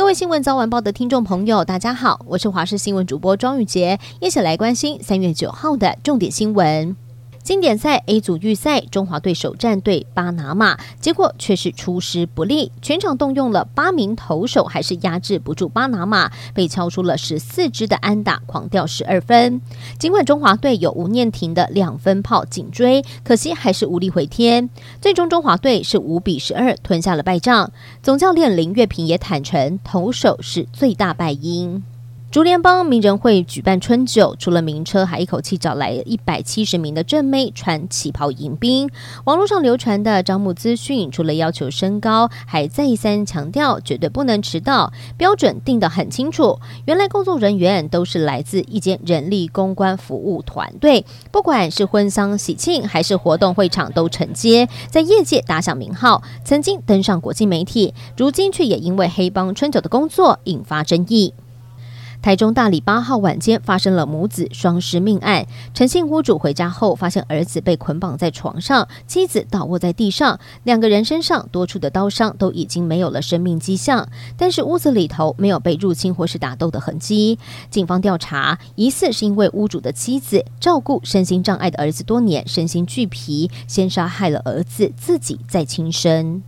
各位新闻早晚报的听众朋友，大家好，我是华视新闻主播庄宇杰，一起来关心三月九号的重点新闻。经典赛 A 组预赛，中华队首战对巴拿马，结果却是出师不利，全场动用了八名投手，还是压制不住巴拿马，被敲出了十四支的安打，狂掉十二分。尽管中华队有吴念庭的两分炮紧追，可惜还是无力回天。最终中华队是五比十二吞下了败仗。总教练林月平也坦承，投手是最大败因。竹联帮名人会举办春酒，除了名车，还一口气找来一百七十名的正妹穿旗袍迎宾。网络上流传的招募资讯，除了要求身高，还再三强调绝对不能迟到，标准定得很清楚。原来工作人员都是来自一间人力公关服务团队，不管是婚丧喜庆还是活动会场都承接，在业界打响名号，曾经登上国际媒体，如今却也因为黑帮春酒的工作引发争议。台中大里八号晚间发生了母子双尸命案。陈姓屋主回家后，发现儿子被捆绑在床上，妻子倒卧在地上，两个人身上多处的刀伤都已经没有了生命迹象，但是屋子里头没有被入侵或是打斗的痕迹。警方调查，疑似是因为屋主的妻子照顾身心障碍的儿子多年，身心俱疲，先杀害了儿子，自己再轻生。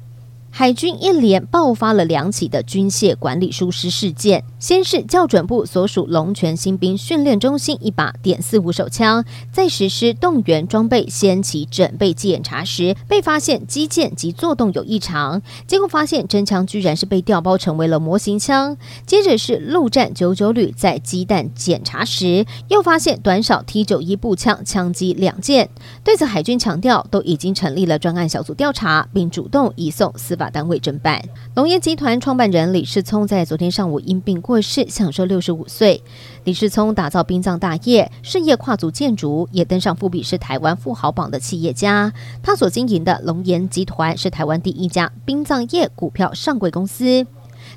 海军一连爆发了两起的军械管理疏失事件。先是校准部所属龙泉新兵训练中心一把点四五手枪，在实施动员装备先期准备检查时，被发现机件及作动有异常。结果发现真枪居然是被调包成为了模型枪。接着是陆战九九旅在机弹检查时，又发现短少 T 九一步枪枪击两件。对此，海军强调都已经成立了专案小组调查，并主动移送司法法单位侦办。龙岩集团创办人李世聪在昨天上午因病过世，享受六十五岁。李世聪打造殡葬大业，事业跨足建筑，也登上富比是台湾富豪榜的企业家。他所经营的龙岩集团是台湾第一家殡葬业股票上柜公司。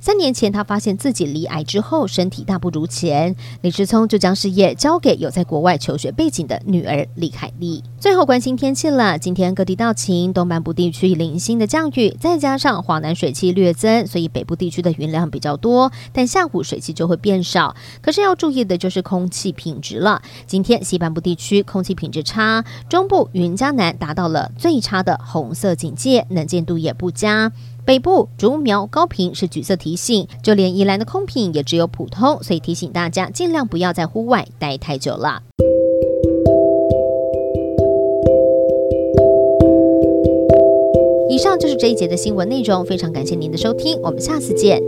三年前，他发现自己罹癌之后，身体大不如前。李世聪就将事业交给有在国外求学背景的女儿李凯丽。最后关心天气了，今天各地到晴，东半部地区零星的降雨，再加上华南水汽略增，所以北部地区的云量比较多。但下午水汽就会变少。可是要注意的就是空气品质了。今天西半部地区空气品质差，中部云嘉南达到了最差的红色警戒，能见度也不佳。北部竹苗高频是橘色提醒，就连宜兰的空品也只有普通，所以提醒大家尽量不要在户外待太久了。以上就是这一节的新闻内容，非常感谢您的收听，我们下次见。